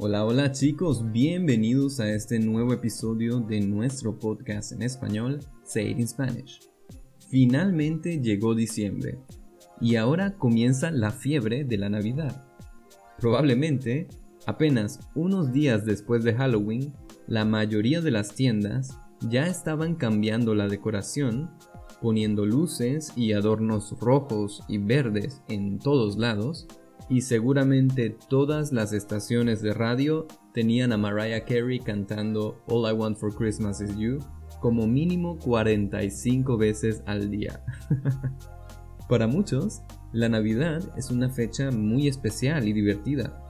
Hola, hola chicos, bienvenidos a este nuevo episodio de nuestro podcast en español, Say It in Spanish. Finalmente llegó diciembre y ahora comienza la fiebre de la Navidad. Probablemente, apenas unos días después de Halloween, la mayoría de las tiendas ya estaban cambiando la decoración, poniendo luces y adornos rojos y verdes en todos lados y seguramente todas las estaciones de radio tenían a Mariah Carey cantando All I Want for Christmas is You como mínimo 45 veces al día. Para muchos, la Navidad es una fecha muy especial y divertida.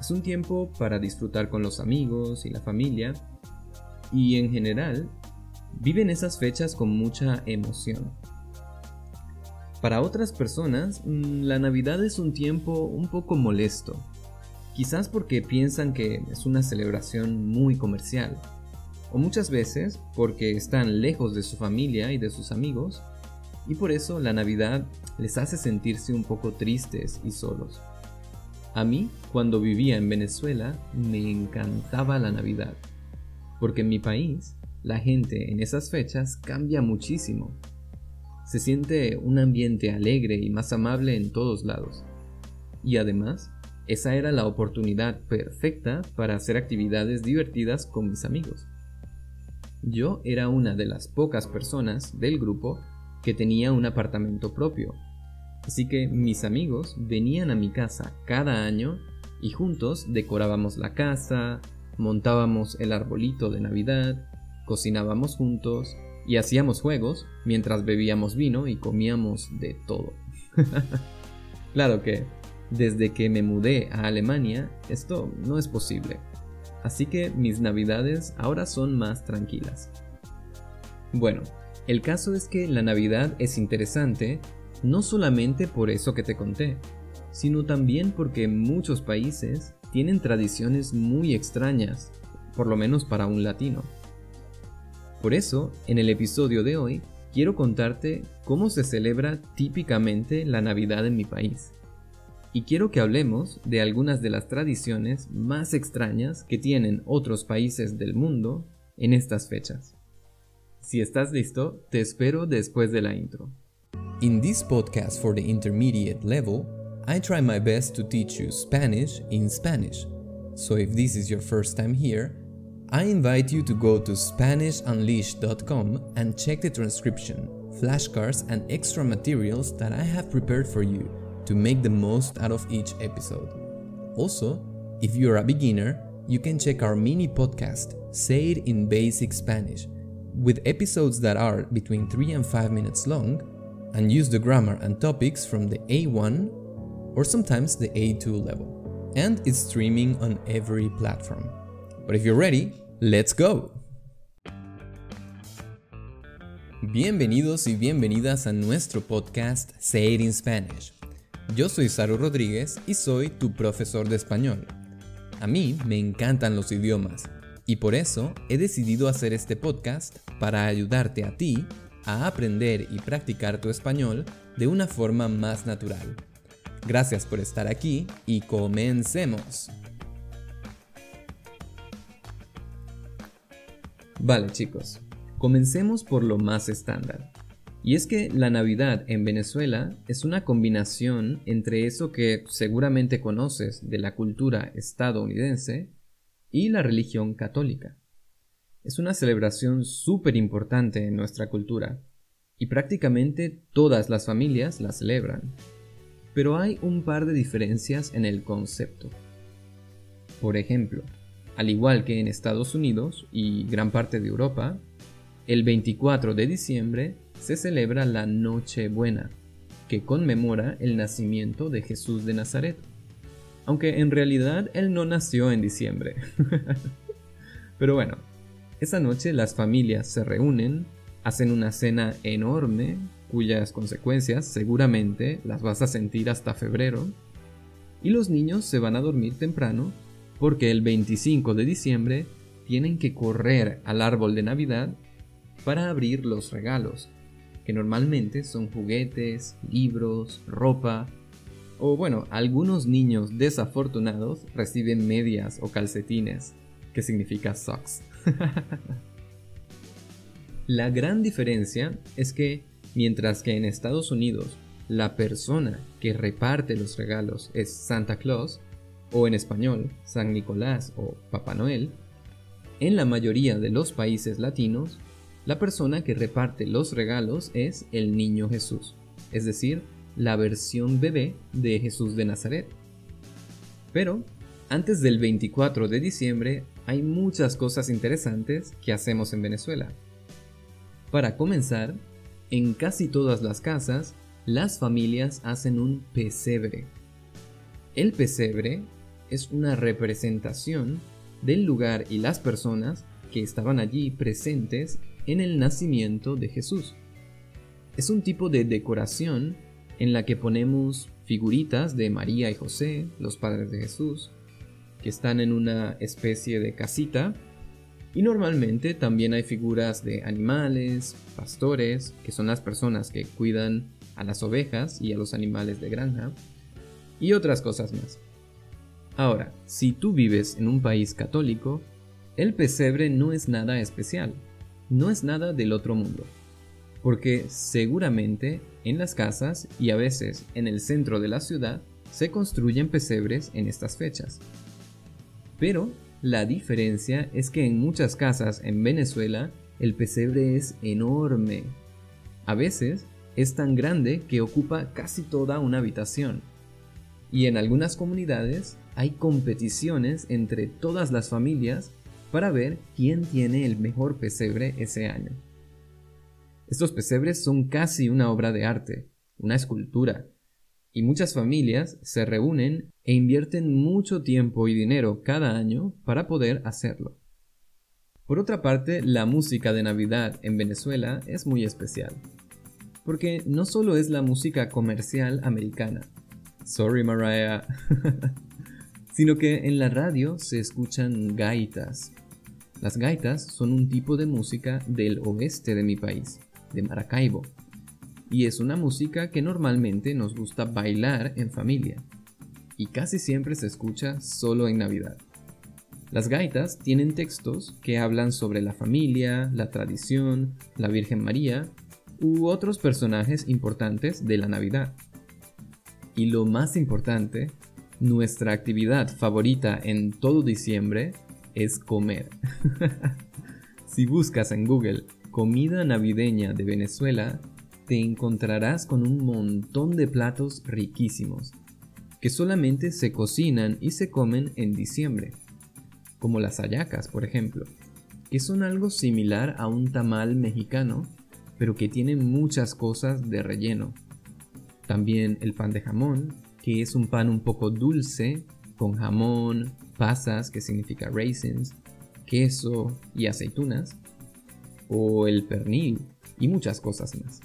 Es un tiempo para disfrutar con los amigos y la familia y en general viven esas fechas con mucha emoción. Para otras personas, mm, la Navidad es un tiempo un poco molesto, quizás porque piensan que es una celebración muy comercial, o muchas veces porque están lejos de su familia y de sus amigos, y por eso la Navidad les hace sentirse un poco tristes y solos. A mí, cuando vivía en Venezuela, me encantaba la Navidad, porque en mi país la gente en esas fechas cambia muchísimo se siente un ambiente alegre y más amable en todos lados. Y además, esa era la oportunidad perfecta para hacer actividades divertidas con mis amigos. Yo era una de las pocas personas del grupo que tenía un apartamento propio, así que mis amigos venían a mi casa cada año y juntos decorábamos la casa, montábamos el arbolito de Navidad, cocinábamos juntos y hacíamos juegos mientras bebíamos vino y comíamos de todo. claro que desde que me mudé a Alemania esto no es posible, así que mis navidades ahora son más tranquilas. Bueno, el caso es que la Navidad es interesante no solamente por eso que te conté, sino también porque muchos países tienen tradiciones muy extrañas, por lo menos para un latino. Por eso, en el episodio de hoy, quiero contarte cómo se celebra típicamente la Navidad en mi país. Y quiero que hablemos de algunas de las tradiciones más extrañas que tienen otros países del mundo en estas fechas. Si estás listo, te espero después de la intro. In this podcast for the intermediate level, I try my best to teach you Spanish in Spanish. So if this is your first time here, I invite you to go to SpanishUnleashed.com and check the transcription, flashcards, and extra materials that I have prepared for you to make the most out of each episode. Also, if you're a beginner, you can check our mini podcast, Say It in Basic Spanish, with episodes that are between 3 and 5 minutes long and use the grammar and topics from the A1 or sometimes the A2 level. And it's streaming on every platform. But if you're ready, Let's go. Bienvenidos y bienvenidas a nuestro podcast Say It in Spanish. Yo soy Saru Rodríguez y soy tu profesor de español. A mí me encantan los idiomas y por eso he decidido hacer este podcast para ayudarte a ti a aprender y practicar tu español de una forma más natural. Gracias por estar aquí y comencemos. Vale chicos, comencemos por lo más estándar. Y es que la Navidad en Venezuela es una combinación entre eso que seguramente conoces de la cultura estadounidense y la religión católica. Es una celebración súper importante en nuestra cultura y prácticamente todas las familias la celebran. Pero hay un par de diferencias en el concepto. Por ejemplo, al igual que en Estados Unidos y gran parte de Europa, el 24 de diciembre se celebra la Nochebuena, que conmemora el nacimiento de Jesús de Nazaret. Aunque en realidad él no nació en diciembre. Pero bueno, esa noche las familias se reúnen, hacen una cena enorme, cuyas consecuencias seguramente las vas a sentir hasta febrero, y los niños se van a dormir temprano porque el 25 de diciembre tienen que correr al árbol de Navidad para abrir los regalos, que normalmente son juguetes, libros, ropa O bueno, algunos niños desafortunados reciben medias o calcetines, que significa socks. La gran diferencia es que mientras que en Estados Unidos la persona que reparte los regalos es Santa Claus, o en español San Nicolás o Papá Noel, en la mayoría de los países latinos, la persona que reparte los regalos es el niño Jesús, es decir, la versión bebé de Jesús de Nazaret. Pero, antes del 24 de diciembre hay muchas cosas interesantes que hacemos en Venezuela. Para comenzar, en casi todas las casas, las familias hacen un pesebre. El pesebre es una representación del lugar y las personas que estaban allí presentes en el nacimiento de Jesús. Es un tipo de decoración en la que ponemos figuritas de María y José, los padres de Jesús, que están en una especie de casita. Y normalmente también hay figuras de animales, pastores, que son las personas que cuidan a las ovejas y a los animales de granja, y otras cosas más. Ahora, si tú vives en un país católico, el pesebre no es nada especial, no es nada del otro mundo, porque seguramente en las casas y a veces en el centro de la ciudad se construyen pesebres en estas fechas. Pero la diferencia es que en muchas casas en Venezuela el pesebre es enorme. A veces es tan grande que ocupa casi toda una habitación. Y en algunas comunidades hay competiciones entre todas las familias para ver quién tiene el mejor pesebre ese año. Estos pesebres son casi una obra de arte, una escultura, y muchas familias se reúnen e invierten mucho tiempo y dinero cada año para poder hacerlo. Por otra parte, la música de Navidad en Venezuela es muy especial, porque no solo es la música comercial americana, sorry Mariah, sino que en la radio se escuchan gaitas, las gaitas son un tipo de música del oeste de mi país, de Maracaibo, y es una música que normalmente nos gusta bailar en familia, y casi siempre se escucha solo en Navidad. Las gaitas tienen textos que hablan sobre la familia, la tradición, la Virgen María u otros personajes importantes de la Navidad. Y lo más importante, nuestra actividad favorita en todo diciembre es comer. si buscas en Google comida navideña de Venezuela, te encontrarás con un montón de platos riquísimos, que solamente se cocinan y se comen en diciembre, como las hallacas, por ejemplo, que son algo similar a un tamal mexicano, pero que tienen muchas cosas de relleno. También el pan de jamón, que es un pan un poco dulce, con jamón, pasas, que significa raisins, queso y aceitunas, o el pernil y muchas cosas más.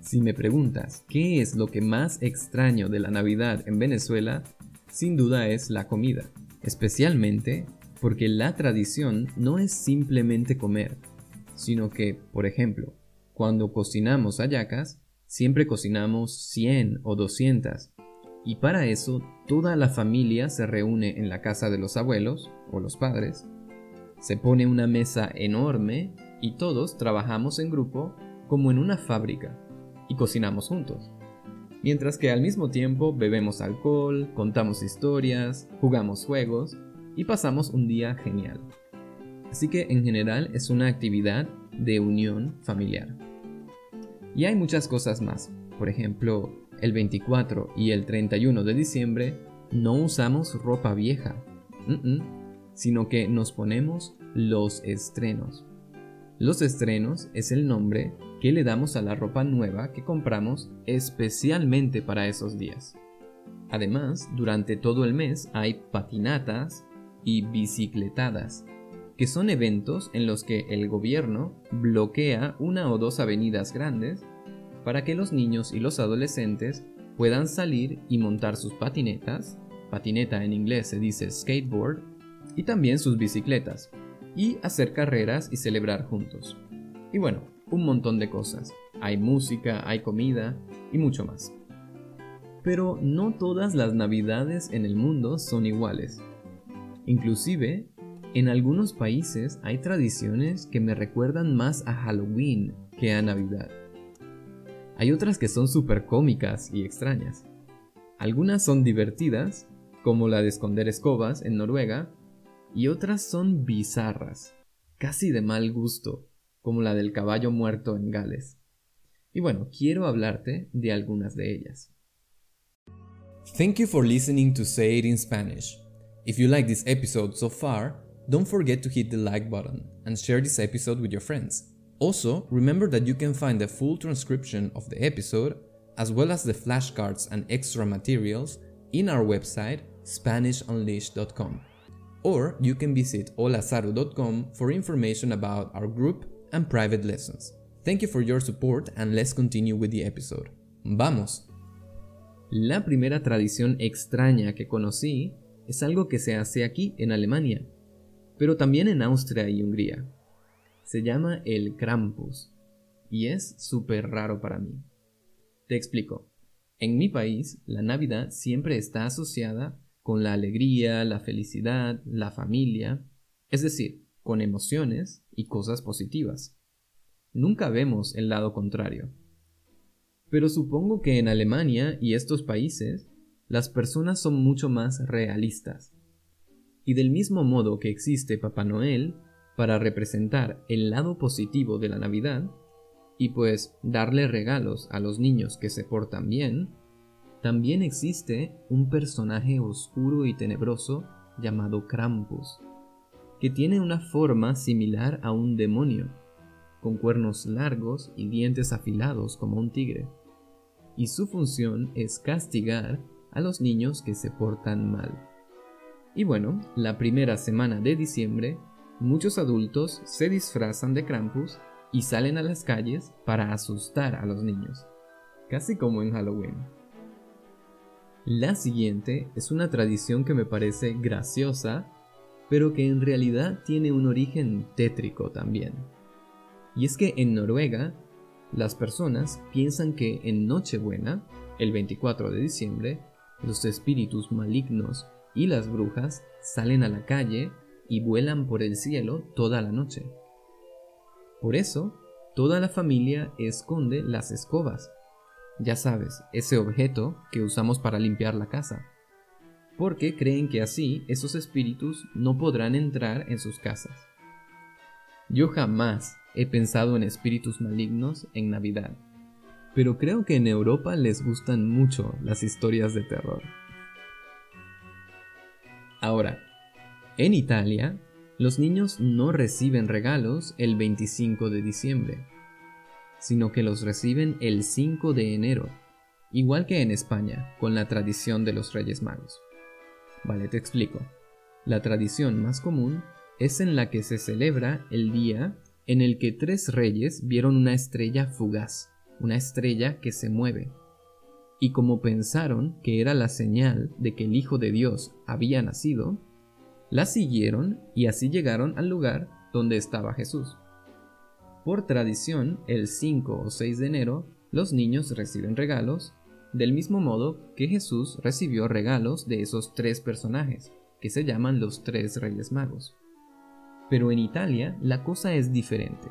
Si me preguntas qué es lo que más extraño de la Navidad en Venezuela, sin duda es la comida, especialmente porque la tradición no es simplemente comer, sino que, por ejemplo, cuando cocinamos hallacas, siempre cocinamos 100 o 200, y para eso toda la familia se reúne en la casa de los abuelos o los padres, se pone una mesa enorme y todos trabajamos en grupo como en una fábrica y cocinamos juntos. Mientras que al mismo tiempo bebemos alcohol, contamos historias, jugamos juegos y pasamos un día genial. Así que en general es una actividad de unión familiar. Y hay muchas cosas más. Por ejemplo, el 24 y el 31 de diciembre no usamos ropa vieja, sino que nos ponemos los estrenos. Los estrenos es el nombre que le damos a la ropa nueva que compramos especialmente para esos días. Además, durante todo el mes hay patinatas y bicicletadas, que son eventos en los que el gobierno bloquea una o dos avenidas grandes para que los niños y los adolescentes puedan salir y montar sus patinetas, patineta en inglés se dice skateboard, y también sus bicicletas, y hacer carreras y celebrar juntos. Y bueno, un montón de cosas. Hay música, hay comida y mucho más. Pero no todas las navidades en el mundo son iguales. Inclusive, en algunos países hay tradiciones que me recuerdan más a Halloween que a Navidad. Hay otras que son súper cómicas y extrañas. Algunas son divertidas, como la de esconder escobas en Noruega, y otras son bizarras, casi de mal gusto, como la del caballo muerto en Gales. Y bueno, quiero hablarte de algunas de ellas. Thank you for listening to Say It in Spanish. If you like this episode so far, don't forget to hit the like button and share this episode with your friends. Also, remember that you can find the full transcription of the episode, as well as the flashcards and extra materials, in our website SpanishUnleashed.com. Or you can visit holazaru.com for information about our group and private lessons. Thank you for your support and let's continue with the episode. ¡Vamos! La primera tradición extraña que conocí es algo que se hace aquí en Alemania, pero también en Austria y Hungría. Se llama el Krampus y es súper raro para mí. Te explico. En mi país, la Navidad siempre está asociada con la alegría, la felicidad, la familia, es decir, con emociones y cosas positivas. Nunca vemos el lado contrario. Pero supongo que en Alemania y estos países las personas son mucho más realistas. Y del mismo modo que existe Papá Noel para representar el lado positivo de la Navidad, y pues darle regalos a los niños que se portan bien, también existe un personaje oscuro y tenebroso llamado Krampus, que tiene una forma similar a un demonio, con cuernos largos y dientes afilados como un tigre, y su función es castigar a los niños que se portan mal. Y bueno, la primera semana de diciembre, muchos adultos se disfrazan de Krampus y salen a las calles para asustar a los niños, casi como en Halloween. La siguiente es una tradición que me parece graciosa, pero que en realidad tiene un origen tétrico también. Y es que en Noruega, las personas piensan que en Nochebuena, el 24 de diciembre, los espíritus malignos y las brujas salen a la calle y vuelan por el cielo toda la noche. Por eso, toda la familia esconde las escobas. Ya sabes, ese objeto que usamos para limpiar la casa. Porque creen que así esos espíritus no podrán entrar en sus casas. Yo jamás he pensado en espíritus malignos en Navidad, pero creo que en Europa les gustan mucho las historias de terror. Ahora, en Italia, los niños no reciben regalos el 25 de diciembre, sino que los reciben el 5 de enero, igual que en España, con la tradición de los Reyes Magos. Vale, te explico. La tradición más común es en la que se celebra el día en el que tres reyes vieron una estrella fugaz, una estrella que se mueve, y como pensaron que era la señal de que el Hijo de Dios había nacido, la siguieron y así llegaron al lugar donde estaba Jesús. Por tradición, el 5 o 6 de enero, los niños reciben regalos, del mismo modo que Jesús recibió regalos de esos tres personajes, que se llaman los tres Reyes Magos. Pero en Italia la cosa es diferente.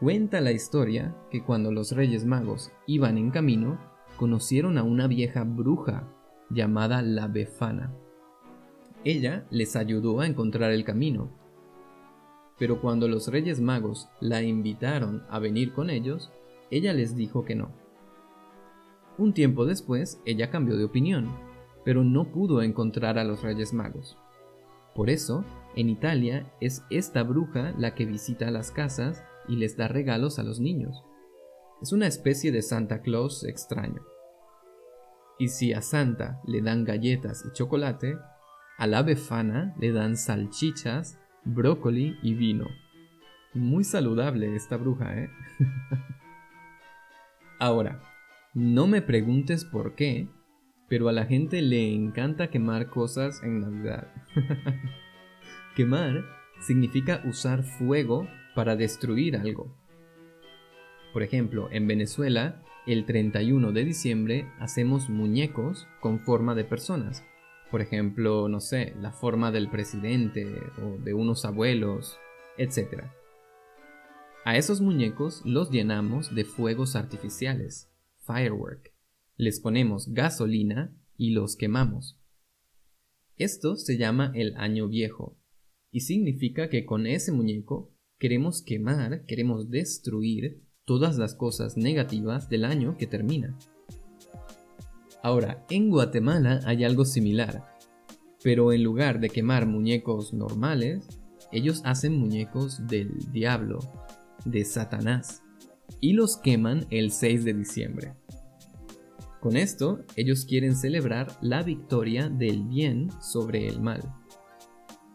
Cuenta la historia que cuando los Reyes Magos iban en camino, conocieron a una vieja bruja llamada la Befana. Ella les ayudó a encontrar el camino. Pero cuando los Reyes Magos la invitaron a venir con ellos, ella les dijo que no. Un tiempo después, ella cambió de opinión, pero no pudo encontrar a los Reyes Magos. Por eso, en Italia es esta bruja la que visita las casas y les da regalos a los niños. Es una especie de Santa Claus extraño. Y si a Santa le dan galletas y chocolate, a la befana le dan salchichas, brócoli y vino. Muy saludable esta bruja, ¿eh? Ahora, no me preguntes por qué, pero a la gente le encanta quemar cosas en Navidad. quemar significa usar fuego para destruir algo. Por ejemplo, en Venezuela el 31 de diciembre hacemos muñecos con forma de personas. Por ejemplo, no sé, la forma del presidente o de unos abuelos, etc. A esos muñecos los llenamos de fuegos artificiales, firework. Les ponemos gasolina y los quemamos. Esto se llama el año viejo y significa que con ese muñeco queremos quemar, queremos destruir todas las cosas negativas del año que termina. Ahora, en Guatemala hay algo similar, pero en lugar de quemar muñecos normales, ellos hacen muñecos del diablo, de Satanás, y los queman el 6 de diciembre. Con esto, ellos quieren celebrar la victoria del bien sobre el mal.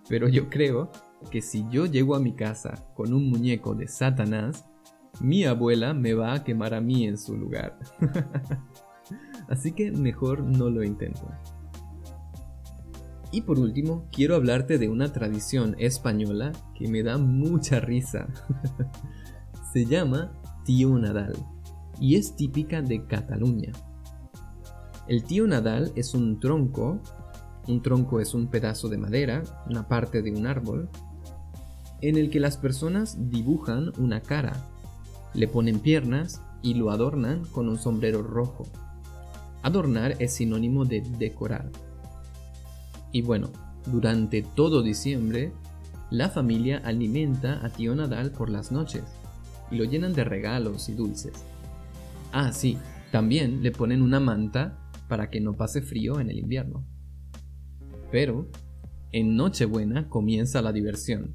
Pero yo creo que si yo llego a mi casa con un muñeco de Satanás, mi abuela me va a quemar a mí en su lugar. Así que mejor no lo intento. Y por último, quiero hablarte de una tradición española que me da mucha risa. Se llama Tío Nadal y es típica de Cataluña. El tío Nadal es un tronco, un tronco es un pedazo de madera, una parte de un árbol, en el que las personas dibujan una cara, le ponen piernas y lo adornan con un sombrero rojo. Adornar es sinónimo de decorar. Y bueno, durante todo diciembre, la familia alimenta a tío Nadal por las noches y lo llenan de regalos y dulces. Ah, sí, también le ponen una manta para que no pase frío en el invierno. Pero, en Nochebuena comienza la diversión,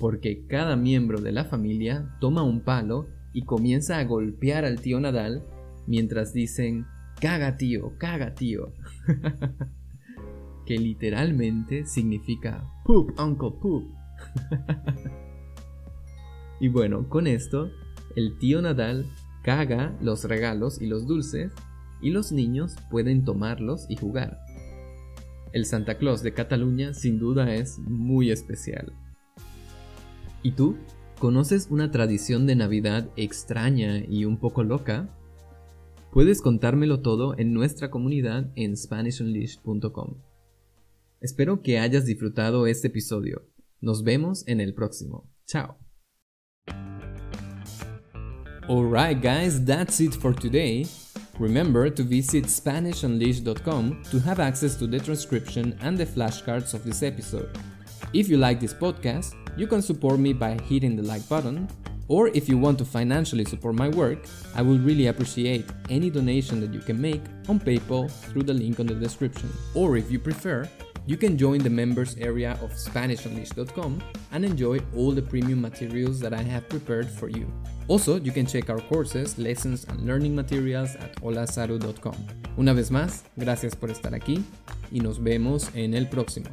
porque cada miembro de la familia toma un palo y comienza a golpear al tío Nadal mientras dicen, caga tío, caga tío, que literalmente significa poop, uncle poop. y bueno, con esto, el tío Nadal caga los regalos y los dulces y los niños pueden tomarlos y jugar. El Santa Claus de Cataluña sin duda es muy especial. ¿Y tú? ¿Conoces una tradición de Navidad extraña y un poco loca? Puedes contármelo todo en nuestra comunidad en SpanishUnleashed.com. Espero que hayas disfrutado este episodio. Nos vemos en el próximo. Chao. Alright guys, that's it for today. Remember to visit SpanishUnleashed.com to have access to the transcription and the flashcards of this episode. If you like this podcast, you can support me by hitting the like button, or if you want to financially support my work, I will really appreciate any donation that you can make on PayPal through the link on the description. Or if you prefer, you can join the members area of SpanishUnleashed.com and enjoy all the premium materials that I have prepared for you. Also, you can check our courses, lessons, and learning materials at holasaru.com. Una vez más, gracias por estar aquí y nos vemos en el próximo.